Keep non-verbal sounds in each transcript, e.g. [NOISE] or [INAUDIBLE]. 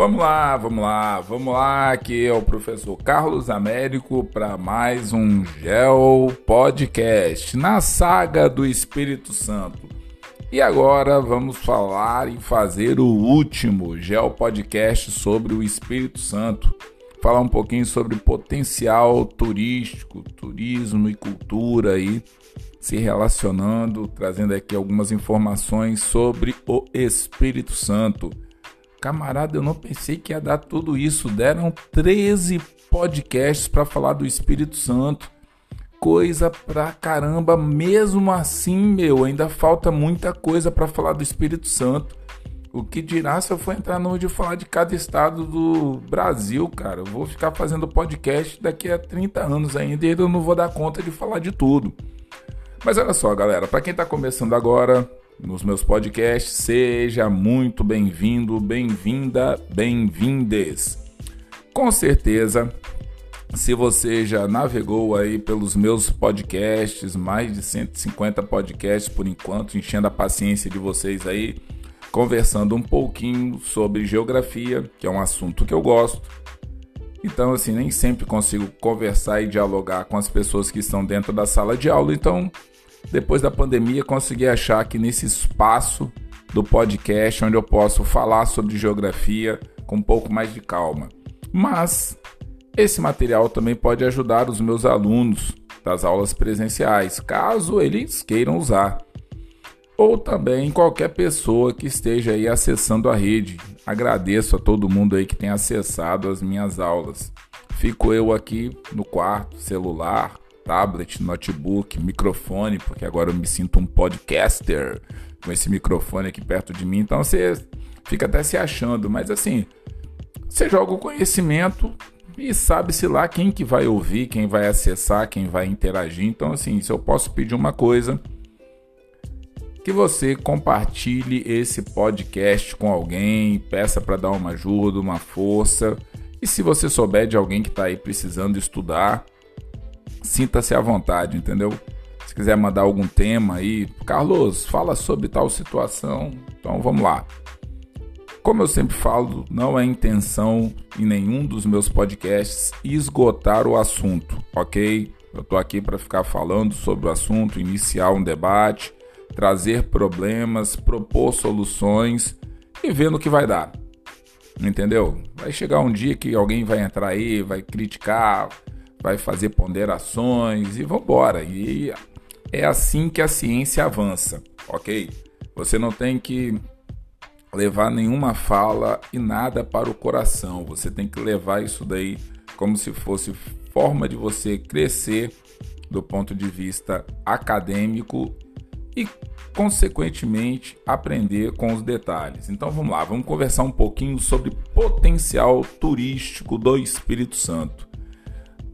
Vamos lá, vamos lá, vamos lá. Aqui é o professor Carlos Américo para mais um Gel Podcast na saga do Espírito Santo. E agora vamos falar e fazer o último Gel Podcast sobre o Espírito Santo. Falar um pouquinho sobre potencial turístico, turismo e cultura aí se relacionando, trazendo aqui algumas informações sobre o Espírito Santo. Camarada, eu não pensei que ia dar tudo isso. Deram 13 podcasts para falar do Espírito Santo. Coisa pra caramba. Mesmo assim, meu, ainda falta muita coisa para falar do Espírito Santo. O que dirá se eu for entrar no de falar de cada estado do Brasil, cara? Eu vou ficar fazendo podcast daqui a 30 anos ainda e eu não vou dar conta de falar de tudo. Mas olha só, galera, para quem está começando agora nos meus podcasts, seja muito bem-vindo, bem-vinda, bem-vindes. Com certeza, se você já navegou aí pelos meus podcasts, mais de 150 podcasts por enquanto, enchendo a paciência de vocês aí, conversando um pouquinho sobre geografia, que é um assunto que eu gosto então, assim, nem sempre consigo conversar e dialogar com as pessoas que estão dentro da sala de aula. Então, depois da pandemia, consegui achar que nesse espaço do podcast, onde eu posso falar sobre geografia com um pouco mais de calma. Mas esse material também pode ajudar os meus alunos das aulas presenciais, caso eles queiram usar. Ou também qualquer pessoa que esteja aí acessando a rede. Agradeço a todo mundo aí que tem acessado as minhas aulas. Fico eu aqui no quarto, celular, tablet, notebook, microfone, porque agora eu me sinto um podcaster com esse microfone aqui perto de mim. Então você fica até se achando, mas assim, você joga o conhecimento e sabe-se lá quem que vai ouvir, quem vai acessar, quem vai interagir. Então assim, se eu posso pedir uma coisa, que você compartilhe esse podcast com alguém, peça para dar uma ajuda, uma força. E se você souber de alguém que está aí precisando estudar, sinta-se à vontade, entendeu? Se quiser mandar algum tema aí, Carlos, fala sobre tal situação. Então vamos lá. Como eu sempre falo, não é intenção em nenhum dos meus podcasts esgotar o assunto, ok? Eu tô aqui para ficar falando sobre o assunto, iniciar um debate trazer problemas, propor soluções e vendo o que vai dar. Entendeu? Vai chegar um dia que alguém vai entrar aí, vai criticar, vai fazer ponderações e vambora. E é assim que a ciência avança, ok? Você não tem que levar nenhuma fala e nada para o coração. Você tem que levar isso daí como se fosse forma de você crescer do ponto de vista acadêmico e, consequentemente, aprender com os detalhes. Então vamos lá, vamos conversar um pouquinho sobre potencial turístico do Espírito Santo.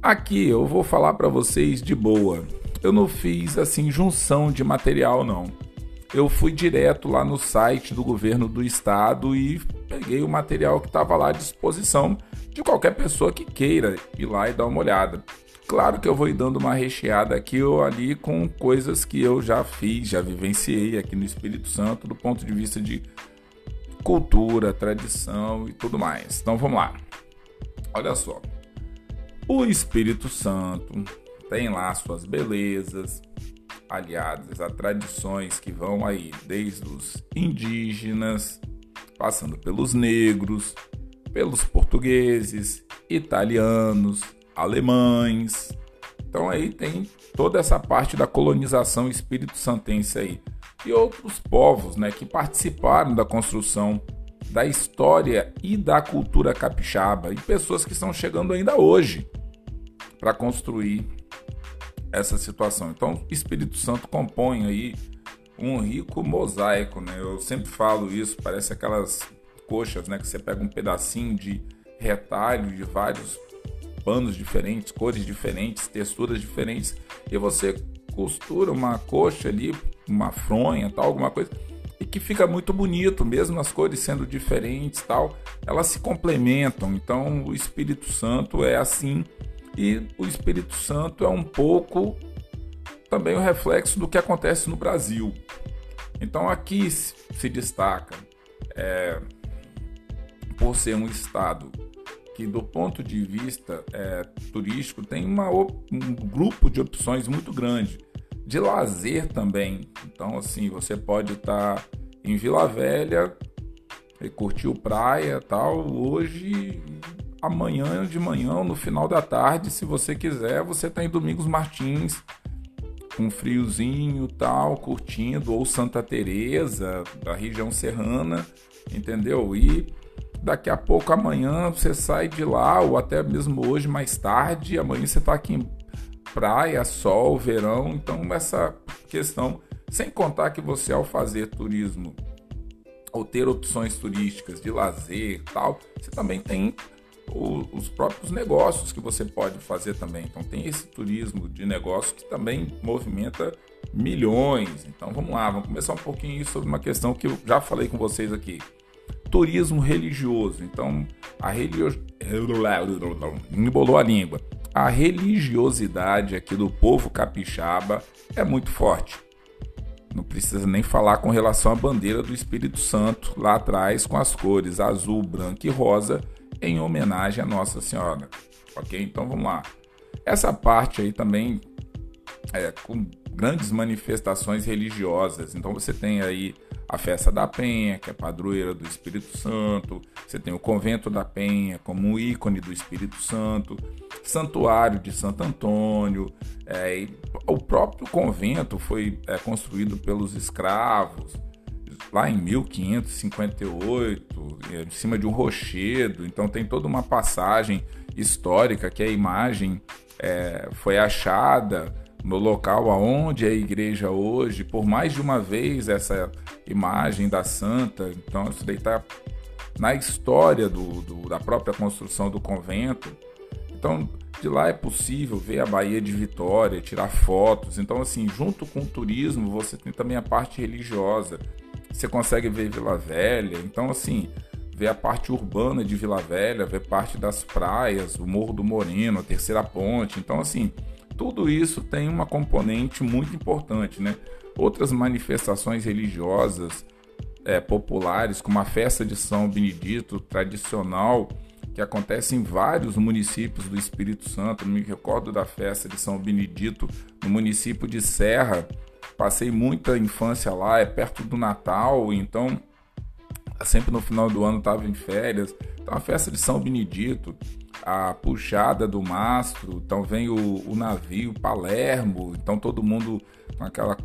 Aqui eu vou falar para vocês de boa. Eu não fiz assim junção de material não. Eu fui direto lá no site do governo do estado e peguei o material que estava lá à disposição de qualquer pessoa que queira ir lá e dar uma olhada. Claro que eu vou dando uma recheada aqui ou ali com coisas que eu já fiz, já vivenciei aqui no Espírito Santo do ponto de vista de cultura, tradição e tudo mais. Então vamos lá. Olha só. O Espírito Santo tem lá suas belezas, aliadas a tradições que vão aí desde os indígenas, passando pelos negros, pelos portugueses, italianos, alemães. Então aí tem toda essa parte da colonização espírito santense aí. E outros povos né, que participaram da construção da história e da cultura capixaba e pessoas que estão chegando ainda hoje para construir essa situação. Então, Espírito Santo compõe aí um rico mosaico, né? Eu sempre falo isso, parece aquelas coxas, né, que você pega um pedacinho de retalho de vários panos diferentes, cores diferentes, texturas diferentes, e você costura uma coxa ali, uma fronha, tal, alguma coisa, e que fica muito bonito, mesmo as cores sendo diferentes, tal, elas se complementam. Então, o Espírito Santo é assim, e o Espírito Santo é um pouco também o reflexo do que acontece no Brasil. Então, aqui se destaca é, por ser um estado que, do ponto de vista é, turístico, tem uma, um grupo de opções muito grande. De lazer também. Então, assim, você pode estar tá em Vila Velha e curtiu praia tal. Hoje, amanhã de manhã, no final da tarde, se você quiser, você está em Domingos Martins um friozinho tal, curtindo, ou Santa Teresa, da região serrana, entendeu? E daqui a pouco amanhã você sai de lá, ou até mesmo hoje mais tarde, amanhã você está aqui em praia, sol, verão, então essa questão, sem contar que você ao fazer turismo ou ter opções turísticas de lazer tal, você também tem o, os próprios negócios que você pode fazer também. Então tem esse turismo de negócio que também movimenta milhões. Então vamos lá, vamos começar um pouquinho sobre uma questão que eu já falei com vocês aqui. Turismo religioso. Então a religiosidade [LAUGHS] embolou a língua. A religiosidade aqui do povo capixaba é muito forte. Não precisa nem falar com relação à bandeira do Espírito Santo lá atrás com as cores azul, branco e rosa em homenagem a Nossa Senhora. Ok? Então vamos lá. Essa parte aí também é com grandes manifestações religiosas. Então você tem aí a festa da Penha, que é padroeira do Espírito Santo, você tem o convento da Penha como um ícone do Espírito Santo, santuário de Santo Antônio, é, o próprio convento foi é, construído pelos escravos, lá em 1558, em cima de um rochedo. Então tem toda uma passagem histórica que a imagem é, foi achada no local aonde é a igreja hoje, por mais de uma vez essa imagem da santa. Então isso daí está na história do, do, da própria construção do convento. Então de lá é possível ver a Baía de Vitória, tirar fotos. Então assim, junto com o turismo, você tem também a parte religiosa você consegue ver Vila Velha. Então, assim, ver a parte urbana de Vila Velha, ver parte das praias, o Morro do Moreno, a Terceira Ponte. Então, assim, tudo isso tem uma componente muito importante, né? Outras manifestações religiosas é, populares, como a festa de São Benedito tradicional, que acontece em vários municípios do Espírito Santo. Eu me recordo da festa de São Benedito no município de Serra, Passei muita infância lá, é perto do Natal, então sempre no final do ano estava em férias. Então a festa de São Benedito, a puxada do mastro, então vem o, o navio Palermo, então todo mundo com aquela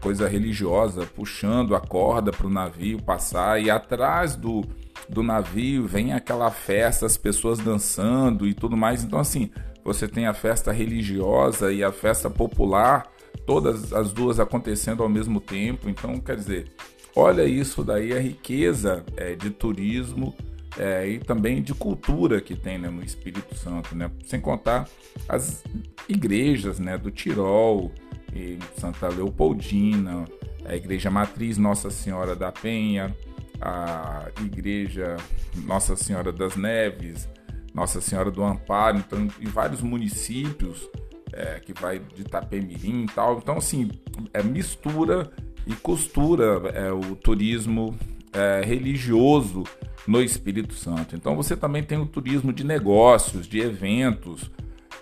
coisa religiosa puxando a corda para o navio passar e atrás do, do navio vem aquela festa, as pessoas dançando e tudo mais. Então assim, você tem a festa religiosa e a festa popular todas as duas acontecendo ao mesmo tempo. Então, quer dizer, olha isso daí, a riqueza é, de turismo é, e também de cultura que tem né, no Espírito Santo, né? Sem contar as igrejas né, do Tirol, Santa Leopoldina, a Igreja Matriz Nossa Senhora da Penha, a Igreja Nossa Senhora das Neves, Nossa Senhora do Amparo, então em vários municípios é, que vai de Itapemirim e tal. Então, assim, é mistura e costura é, o turismo é, religioso no Espírito Santo. Então, você também tem o turismo de negócios, de eventos.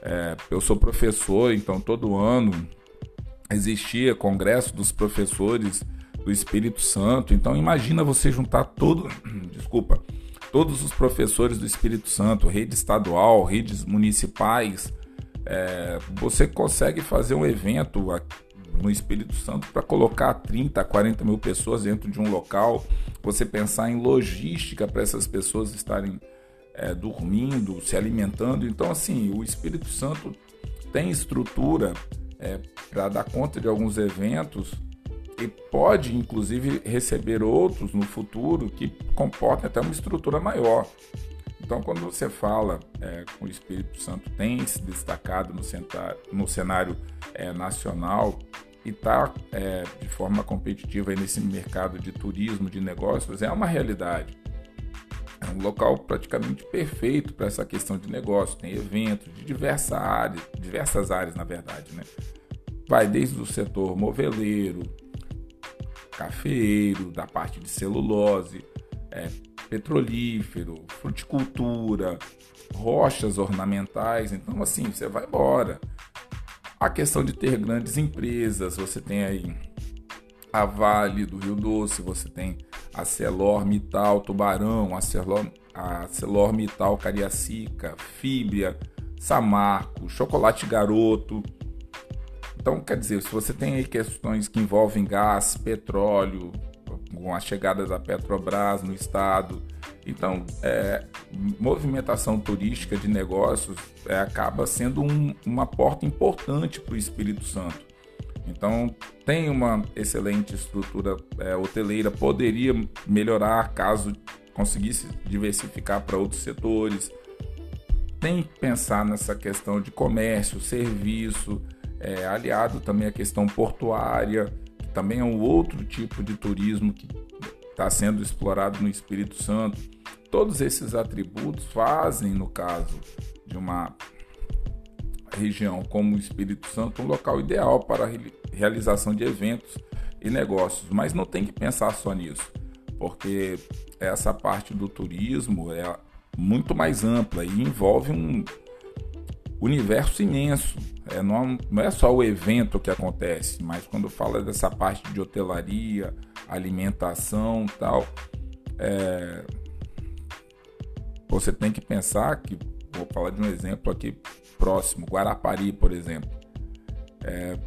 É, eu sou professor, então todo ano existia congresso dos professores do Espírito Santo. Então, imagina você juntar todo, [CLEARS THROAT] desculpa, todos os professores do Espírito Santo, rede estadual, redes municipais, é, você consegue fazer um evento no Espírito Santo para colocar 30, 40 mil pessoas dentro de um local, você pensar em logística para essas pessoas estarem é, dormindo, se alimentando. Então, assim, o Espírito Santo tem estrutura é, para dar conta de alguns eventos e pode, inclusive, receber outros no futuro que comportem até uma estrutura maior. Então, quando você fala é, com o Espírito Santo tem se destacado no, centar, no cenário é, nacional e está é, de forma competitiva nesse mercado de turismo, de negócios, é uma realidade. É um local praticamente perfeito para essa questão de negócio. Tem eventos de diversas áreas, diversas áreas, na verdade, né? Vai desde o setor moveleiro, cafeeiro, da parte de celulose, é, petrolífero, fruticultura, rochas ornamentais. Então, assim, você vai embora. A questão de ter grandes empresas, você tem aí a Vale do Rio Doce, você tem a Celor Mital Tubarão, a Celor, a Celor Mital Cariacica, Fibria, Samarco, Chocolate Garoto. Então, quer dizer, se você tem aí questões que envolvem gás, petróleo, com a chegada da Petrobras no estado, então, é, movimentação turística de negócios é, acaba sendo um, uma porta importante para o Espírito Santo. Então, tem uma excelente estrutura é, hoteleira, poderia melhorar caso conseguisse diversificar para outros setores. Tem que pensar nessa questão de comércio, serviço, é, aliado também à questão portuária, também é um outro tipo de turismo que está sendo explorado no Espírito Santo. Todos esses atributos fazem, no caso de uma região como o Espírito Santo, um local ideal para a realização de eventos e negócios. Mas não tem que pensar só nisso, porque essa parte do turismo é muito mais ampla e envolve um universo imenso. É, não, não é só o evento que acontece, mas quando fala dessa parte de hotelaria, alimentação tal, é, você tem que pensar que, vou falar de um exemplo aqui próximo, Guarapari, por exemplo. É,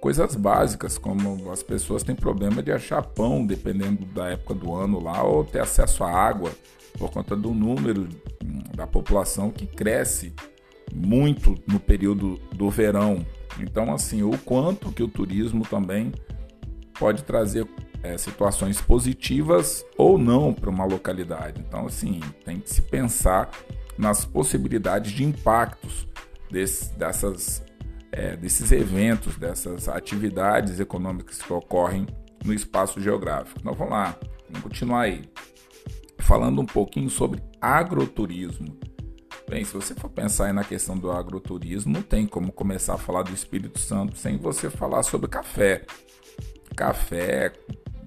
coisas básicas, como as pessoas têm problema de achar pão, dependendo da época do ano lá, ou ter acesso à água, por conta do número hum, da população que cresce muito no período do verão. Então, assim, o quanto que o turismo também pode trazer é, situações positivas ou não para uma localidade. Então, assim, tem que se pensar nas possibilidades de impactos desse, dessas, é, desses eventos, dessas atividades econômicas que ocorrem no espaço geográfico. Então vamos lá, vamos continuar aí. Falando um pouquinho sobre agroturismo. Bem, se você for pensar na questão do agroturismo, não tem como começar a falar do Espírito Santo sem você falar sobre café. Café,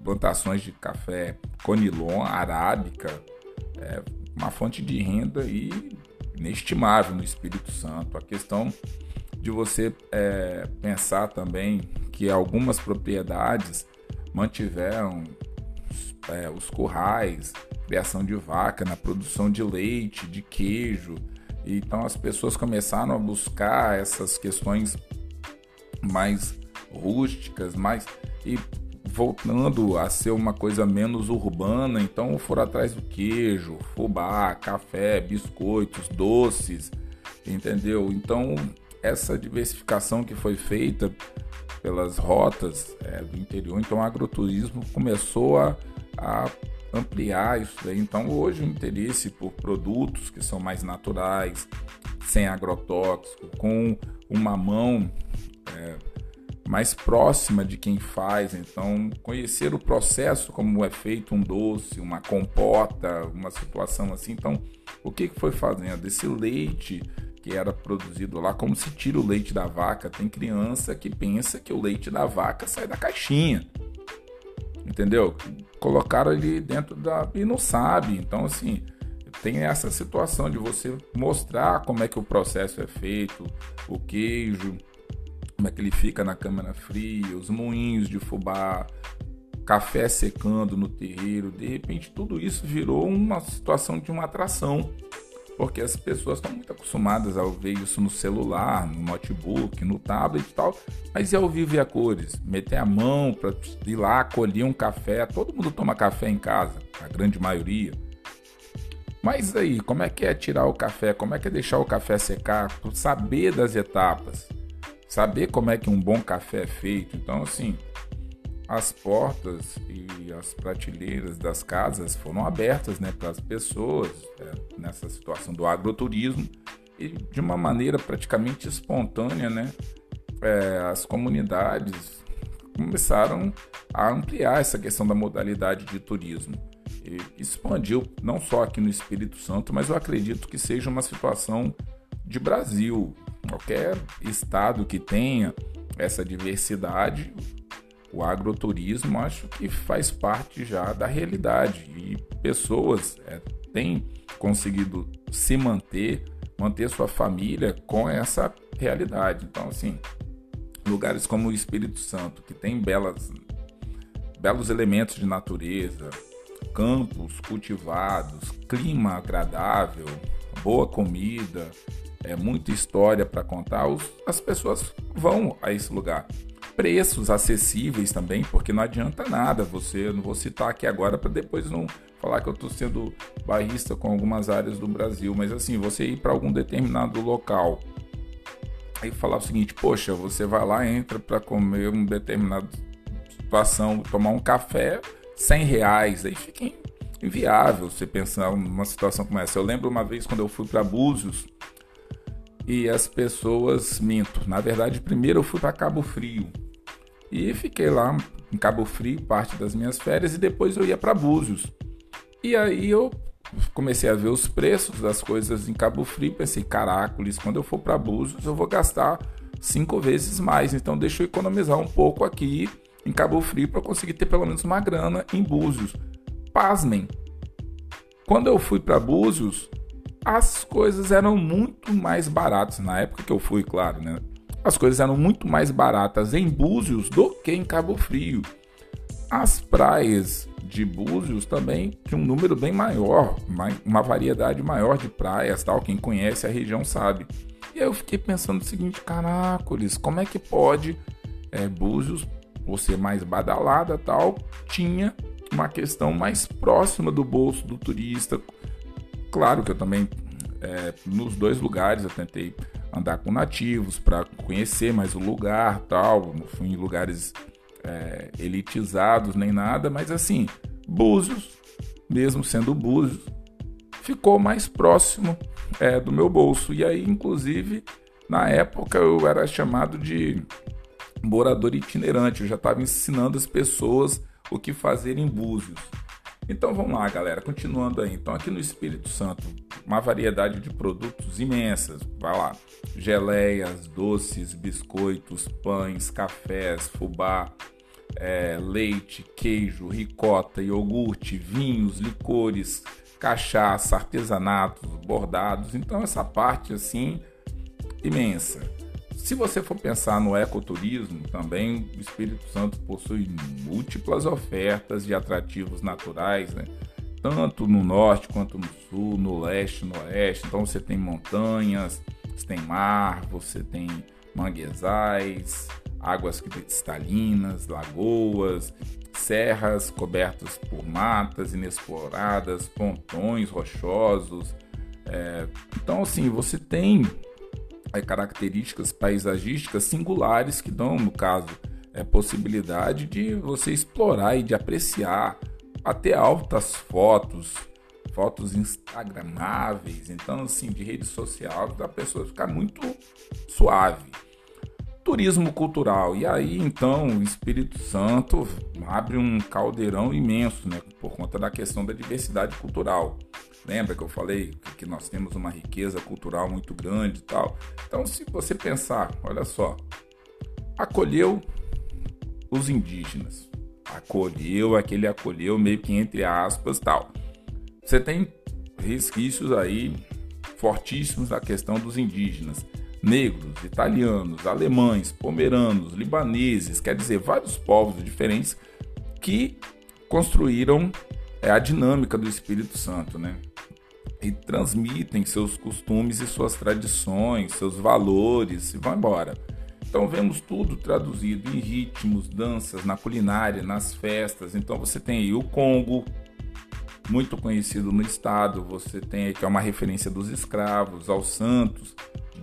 plantações de café conilon, arábica, é uma fonte de renda e inestimável no Espírito Santo. A questão de você é, pensar também que algumas propriedades mantiveram é, os currais, criação de vaca, na produção de leite, de queijo. Então as pessoas começaram a buscar essas questões mais rústicas, mais e voltando a ser uma coisa menos urbana, então foram atrás do queijo, fubá, café, biscoitos, doces, entendeu? Então essa diversificação que foi feita pelas rotas é, do interior, então o agroturismo começou a, a ampliar isso daí. Então hoje o interesse por produtos que são mais naturais, sem agrotóxico, com uma mão é, mais próxima de quem faz, então conhecer o processo como é feito um doce, uma compota, uma situação assim. Então, o que foi fazendo? Esse leite que era produzido lá, como se tira o leite da vaca. Tem criança que pensa que o leite da vaca sai da caixinha. Entendeu? Colocaram ele dentro da. e não sabe. Então, assim, tem essa situação de você mostrar como é que o processo é feito, o queijo como é que ele fica na câmara fria, os moinhos de fubá, café secando no terreiro, de repente tudo isso virou uma situação de uma atração, porque as pessoas estão muito acostumadas a ver isso no celular, no notebook, no tablet e tal, mas e ao vivo e a cores? Meter a mão para ir lá colher um café, todo mundo toma café em casa, a grande maioria. Mas aí, como é que é tirar o café? Como é que é deixar o café secar? Saber das etapas saber como é que um bom café é feito. Então, assim, as portas e as prateleiras das casas foram abertas né, para as pessoas é, nessa situação do agroturismo e de uma maneira praticamente espontânea, né, é, as comunidades começaram a ampliar essa questão da modalidade de turismo. E expandiu não só aqui no Espírito Santo, mas eu acredito que seja uma situação de Brasil. Qualquer estado que tenha essa diversidade o agroturismo acho que faz parte já da realidade e pessoas é, têm conseguido se manter, manter sua família com essa realidade. Então, assim, lugares como o Espírito Santo, que tem belas, belos elementos de natureza, campos cultivados, clima agradável, boa comida, é muita história para contar, os, as pessoas vão a esse lugar preços acessíveis também, porque não adianta nada você, não vou citar aqui agora para depois não falar que eu estou sendo barrista com algumas áreas do Brasil, mas assim, você ir para algum determinado local e falar o seguinte, poxa, você vai lá, entra para comer um determinado situação, tomar um café, 100 reais, aí fica inviável você pensar numa situação como essa. Eu lembro uma vez quando eu fui para Búzios, e as pessoas minto. Na verdade, primeiro eu fui para Cabo Frio. E fiquei lá em Cabo Frio parte das minhas férias e depois eu ia para Búzios. E aí eu comecei a ver os preços das coisas em Cabo Frio, pensei, caracoles, quando eu for para Búzios eu vou gastar cinco vezes mais, então deixa eu economizar um pouco aqui em Cabo Frio para conseguir ter pelo menos uma grana em Búzios. Pasmem, quando eu fui para Búzios, as coisas eram muito mais baratas na época que eu fui, claro, né? As coisas eram muito mais baratas em Búzios do que em Cabo Frio. As praias de Búzios também tinham um número bem maior, uma variedade maior de praias, tal. Quem conhece a região sabe. E aí eu fiquei pensando o seguinte, caracoles, como é que pode é, Búzios, por ser mais badalada tal, tinha uma questão mais próxima do bolso do turista. Claro que eu também, é, nos dois lugares, eu tentei andar com nativos para conhecer mais o lugar, tal. Não fui em lugares é, elitizados nem nada, mas assim, Búzios, mesmo sendo Búzios, ficou mais próximo é, do meu bolso. E aí, inclusive, na época eu era chamado de morador itinerante. Eu já estava ensinando as pessoas o que fazer em Búzios. Então vamos lá, galera, continuando aí. Então aqui no Espírito Santo, uma variedade de produtos imensas. Vai lá, geleias, doces, biscoitos, pães, cafés, fubá, é, leite, queijo, ricota, iogurte, vinhos, licores, cachaça, artesanatos, bordados. Então essa parte assim imensa. Se você for pensar no ecoturismo, também o Espírito Santo possui múltiplas ofertas de atrativos naturais, né? Tanto no norte quanto no sul, no leste, no oeste. Então você tem montanhas, você tem mar, você tem manguezais, águas cristalinas, lagoas, serras cobertas por matas inexploradas, pontões rochosos. É, então, assim, você tem é, características paisagísticas singulares que dão, no caso, é, possibilidade de você explorar e de apreciar até altas fotos, fotos instagramáveis, então assim, de rede social, da pessoa ficar muito suave. Turismo cultural. E aí, então, o Espírito Santo abre um caldeirão imenso, né, por conta da questão da diversidade cultural. Lembra que eu falei que nós temos uma riqueza cultural muito grande e tal? Então, se você pensar, olha só, acolheu os indígenas, acolheu, aquele acolheu meio que entre aspas tal. Você tem resquícios aí fortíssimos da questão dos indígenas, negros, italianos, alemães, pomeranos, libaneses, quer dizer, vários povos diferentes que construíram é, a dinâmica do Espírito Santo, né? e transmitem seus costumes e suas tradições, seus valores e vão embora. Então vemos tudo traduzido em ritmos, danças, na culinária, nas festas. Então você tem aí o Congo, muito conhecido no estado. Você tem aí que é uma referência dos escravos, aos santos,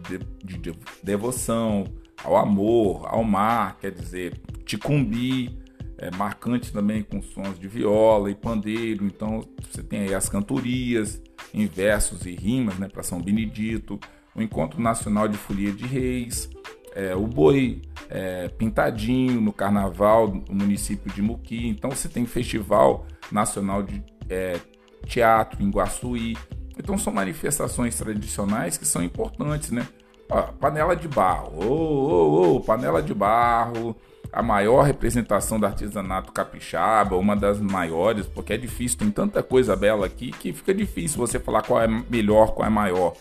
de, de, de devoção, ao amor, ao mar, quer dizer, ticumbi, é marcante também com sons de viola e pandeiro. Então você tem aí as cantorias em versos e rimas, né, para São Benedito, o Encontro Nacional de Folia de Reis, é, o Boi é, Pintadinho no Carnaval no município de Muqui. Então você tem Festival Nacional de é, Teatro em Guaçuí. Então são manifestações tradicionais que são importantes, né? Ó, panela de barro, oh, oh, oh, panela de barro, a maior representação do artesanato capixaba, uma das maiores, porque é difícil, tem tanta coisa bela aqui que fica difícil você falar qual é melhor, qual é maior.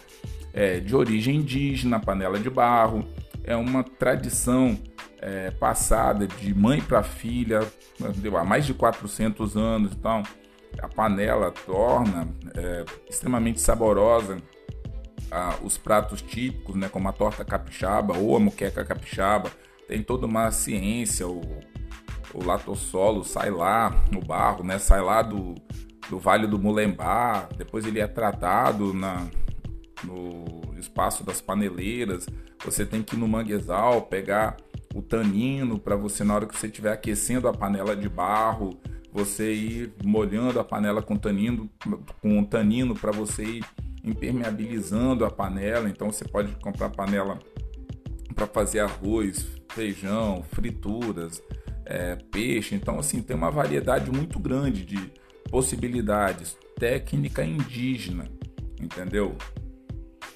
É de origem indígena, panela de barro, é uma tradição é, passada de mãe para filha há mais de 400 anos. Então, a panela torna é, extremamente saborosa ah, os pratos típicos, né, como a torta capixaba ou a muqueca capixaba tem toda uma ciência, o, o latossolo sai lá no barro, né? Sai lá do, do Vale do Mulembá, depois ele é tratado na, no espaço das paneleiras. Você tem que ir no manguezal pegar o tanino para você na hora que você estiver aquecendo a panela de barro, você ir molhando a panela com tanino, com tanino para você ir impermeabilizando a panela. Então você pode comprar panela para fazer arroz, feijão, frituras, é, peixe. Então, assim, tem uma variedade muito grande de possibilidades. Técnica indígena, entendeu?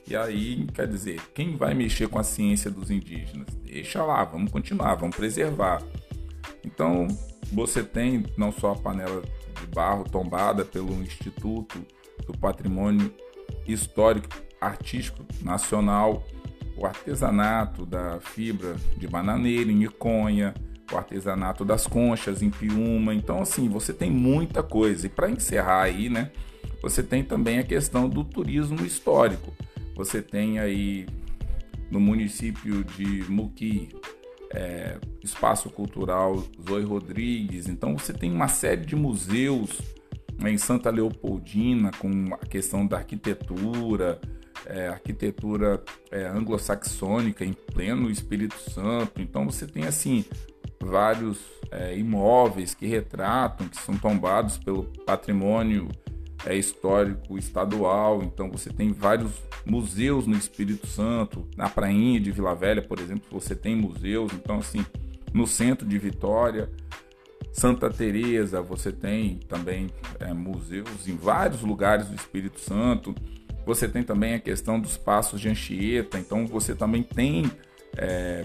E aí, quer dizer, quem vai mexer com a ciência dos indígenas? Deixa lá, vamos continuar, vamos preservar. Então, você tem não só a panela de barro tombada pelo Instituto do Patrimônio Histórico Artístico Nacional, o artesanato da fibra de bananeira em Iconha, o artesanato das conchas em Piúma. Então, assim, você tem muita coisa. E para encerrar aí, né, você tem também a questão do turismo histórico. Você tem aí no município de Muqui, é, Espaço Cultural Zoe Rodrigues. Então, você tem uma série de museus né, em Santa Leopoldina com a questão da arquitetura, é, arquitetura é, anglo-saxônica em pleno Espírito Santo. Então você tem assim vários é, imóveis que retratam, que são tombados pelo patrimônio é, histórico estadual. Então você tem vários museus no Espírito Santo, na Prainha de Vila Velha, por exemplo, você tem museus. Então assim, no centro de Vitória, Santa Teresa, você tem também é, museus em vários lugares do Espírito Santo. Você tem também a questão dos passos de Anchieta, então você também tem é,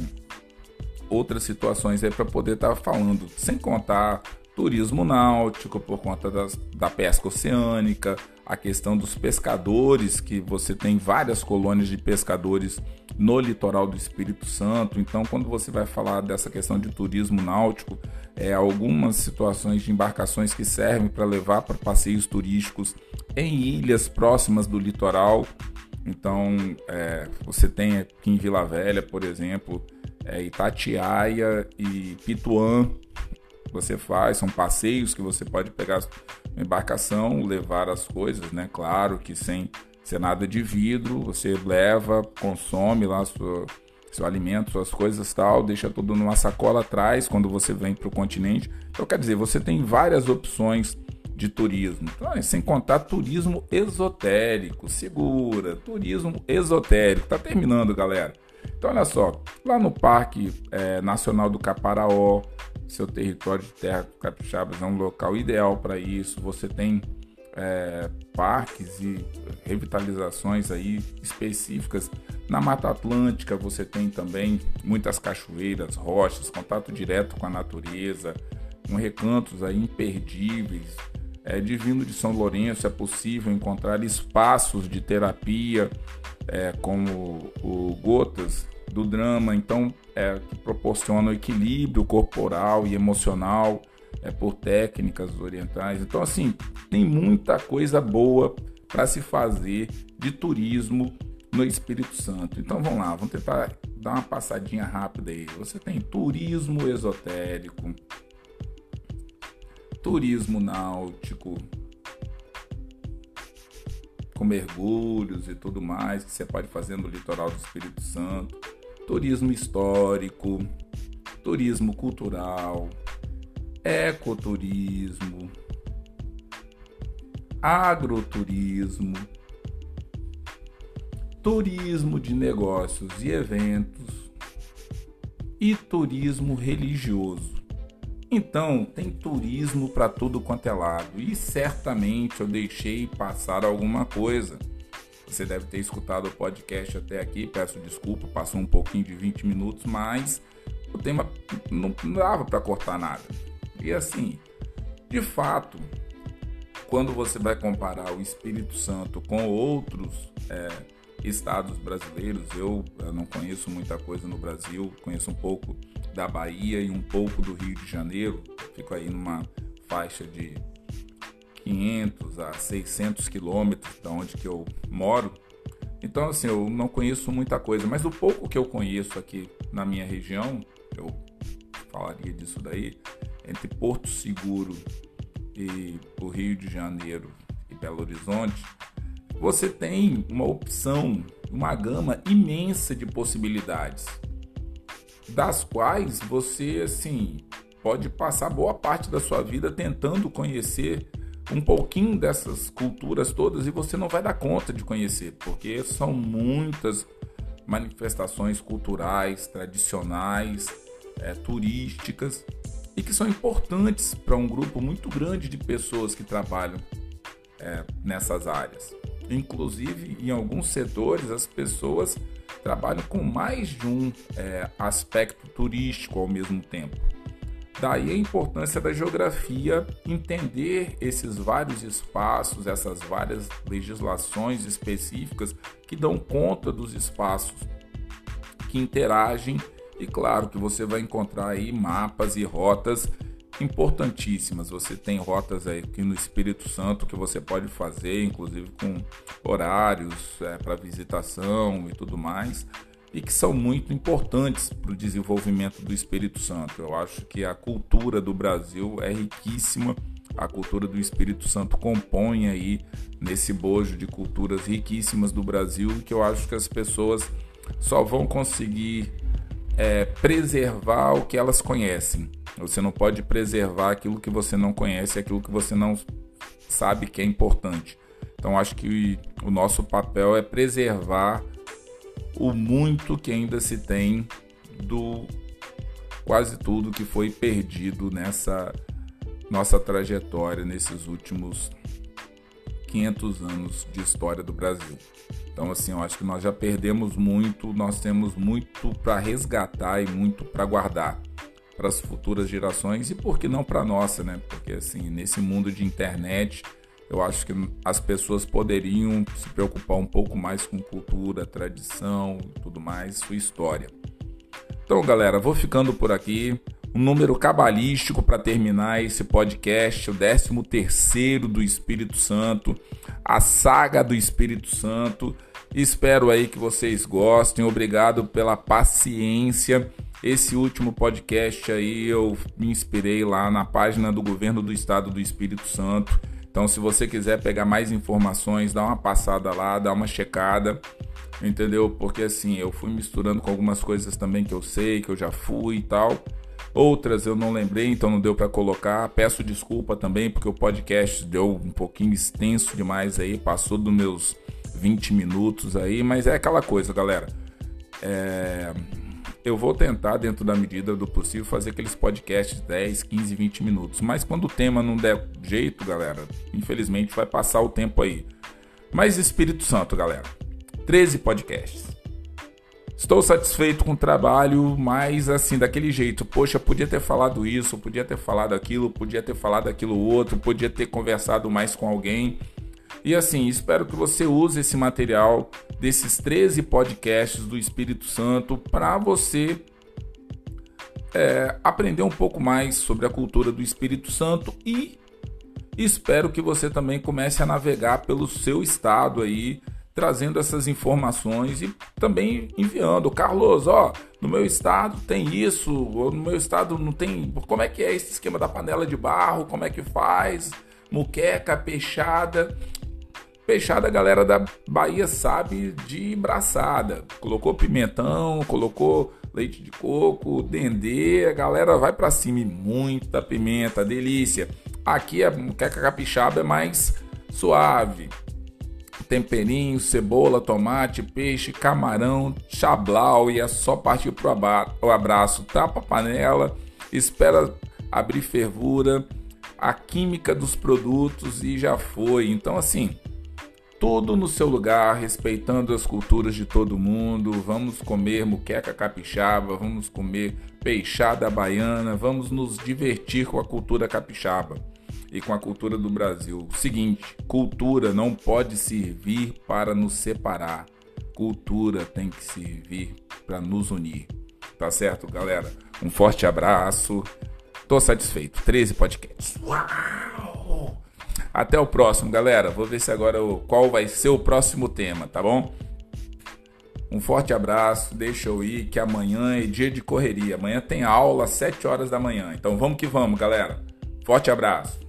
outras situações aí para poder estar tá falando, sem contar turismo náutico por conta das, da pesca oceânica, a questão dos pescadores, que você tem várias colônias de pescadores no litoral do Espírito Santo. Então, quando você vai falar dessa questão de turismo náutico, é, algumas situações de embarcações que servem para levar para passeios turísticos em ilhas próximas do litoral. Então, é, você tem aqui em Vila Velha, por exemplo, é, Itatiaia e Pituã. Você faz, são passeios que você pode pegar embarcação, levar as coisas, né? Claro que sem ser nada de vidro, você leva, consome lá seu alimento, suas coisas tal, deixa tudo numa sacola atrás quando você vem para o continente. Então, quer dizer, você tem várias opções de turismo. Então, sem contar turismo esotérico, segura, turismo esotérico. Tá terminando, galera. Então, olha só, lá no Parque é, Nacional do Caparaó, seu território de terra capixabas é um local ideal para isso. Você tem é, parques e revitalizações aí específicas. Na Mata Atlântica você tem também muitas cachoeiras, rochas, contato direto com a natureza, com recantos aí imperdíveis é, Divino de São Lourenço é possível encontrar espaços de terapia, é, como o Gotas do Drama, então, é, que proporcionam equilíbrio corporal e emocional é, por técnicas orientais. Então, assim, tem muita coisa boa para se fazer de turismo no Espírito Santo. Então vamos lá, vamos tentar dar uma passadinha rápida aí. Você tem turismo esotérico, turismo náutico, com mergulhos e tudo mais que você pode fazer no litoral do Espírito Santo, turismo histórico, turismo cultural, ecoturismo, agroturismo, turismo de negócios e eventos e turismo religioso. Então, tem turismo para tudo quanto é lado e certamente eu deixei passar alguma coisa. Você deve ter escutado o podcast até aqui, peço desculpa, passou um pouquinho de 20 minutos, mas o tema não, dava para cortar nada. E assim, de fato, quando você vai comparar o Espírito Santo com outros é, estados brasileiros, eu, eu não conheço muita coisa no Brasil, conheço um pouco da Bahia e um pouco do Rio de Janeiro, fico aí numa faixa de 500 a 600 quilômetros da onde que eu moro. Então, assim, eu não conheço muita coisa, mas o pouco que eu conheço aqui na minha região, eu falaria disso daí, entre Porto Seguro e o Rio de Janeiro e Belo Horizonte, você tem uma opção, uma gama imensa de possibilidades, das quais você, assim, pode passar boa parte da sua vida tentando conhecer um pouquinho dessas culturas todas e você não vai dar conta de conhecer, porque são muitas manifestações culturais, tradicionais, é, turísticas e que são importantes para um grupo muito grande de pessoas que trabalham é, nessas áreas. Inclusive, em alguns setores, as pessoas trabalham com mais de um é, aspecto turístico ao mesmo tempo. Daí a importância da geografia, entender esses vários espaços, essas várias legislações específicas que dão conta dos espaços que interagem e claro que você vai encontrar aí mapas e rotas importantíssimas. Você tem rotas aí aqui no Espírito Santo que você pode fazer, inclusive com horários é, para visitação e tudo mais e que são muito importantes para o desenvolvimento do Espírito Santo. Eu acho que a cultura do Brasil é riquíssima, a cultura do Espírito Santo compõe aí nesse bojo de culturas riquíssimas do Brasil que eu acho que as pessoas só vão conseguir é, preservar o que elas conhecem. Você não pode preservar aquilo que você não conhece, aquilo que você não sabe que é importante. Então acho que o nosso papel é preservar o muito que ainda se tem do quase tudo que foi perdido nessa nossa trajetória nesses últimos 500 anos de história do Brasil. Então, assim, eu acho que nós já perdemos muito, nós temos muito para resgatar e muito para guardar para as futuras gerações e por que não para a nossa, né? Porque, assim, nesse mundo de internet, eu acho que as pessoas poderiam se preocupar um pouco mais com cultura, tradição e tudo mais, sua história. Então, galera, vou ficando por aqui. Um número cabalístico para terminar esse podcast, o 13 terceiro do Espírito Santo, a saga do Espírito Santo. Espero aí que vocês gostem. Obrigado pela paciência. Esse último podcast aí eu me inspirei lá na página do Governo do Estado do Espírito Santo então, se você quiser pegar mais informações, dá uma passada lá, dá uma checada, entendeu? Porque assim, eu fui misturando com algumas coisas também que eu sei, que eu já fui e tal. Outras eu não lembrei, então não deu para colocar. Peço desculpa também, porque o podcast deu um pouquinho extenso demais aí, passou dos meus 20 minutos aí, mas é aquela coisa, galera. É eu vou tentar, dentro da medida do possível, fazer aqueles podcasts 10, 15, 20 minutos. Mas quando o tema não der jeito, galera, infelizmente vai passar o tempo aí. Mas Espírito Santo, galera. 13 podcasts. Estou satisfeito com o trabalho, mas assim, daquele jeito. Poxa, podia ter falado isso, podia ter falado aquilo, podia ter falado aquilo outro, podia ter conversado mais com alguém. E assim, espero que você use esse material desses 13 podcasts do Espírito Santo para você é, aprender um pouco mais sobre a cultura do Espírito Santo e espero que você também comece a navegar pelo seu estado aí, trazendo essas informações e também enviando. Carlos, ó, no meu estado tem isso, ou no meu estado não tem. Como é que é esse esquema da panela de barro? Como é que faz? Muqueca, peixada. Peixada, a galera da Bahia sabe de braçada. Colocou pimentão, colocou leite de coco, dendê, a galera vai para cima. E muita pimenta, delícia. Aqui a queca capixaba é mais suave. Temperinho, cebola, tomate, peixe, camarão, chablau e é só partir pro abraço. Tapa a panela, espera abrir fervura, a química dos produtos e já foi. Então assim, tudo no seu lugar, respeitando as culturas de todo mundo. Vamos comer muqueca capixaba, vamos comer peixada baiana, vamos nos divertir com a cultura capixaba e com a cultura do Brasil. Seguinte, cultura não pode servir para nos separar. Cultura tem que servir para nos unir. Tá certo, galera? Um forte abraço. Tô satisfeito. 13 podcasts. Uau! Até o próximo, galera. Vou ver se agora qual vai ser o próximo tema, tá bom? Um forte abraço, deixa eu ir que amanhã é dia de correria. Amanhã tem aula às 7 horas da manhã. Então vamos que vamos, galera. Forte abraço.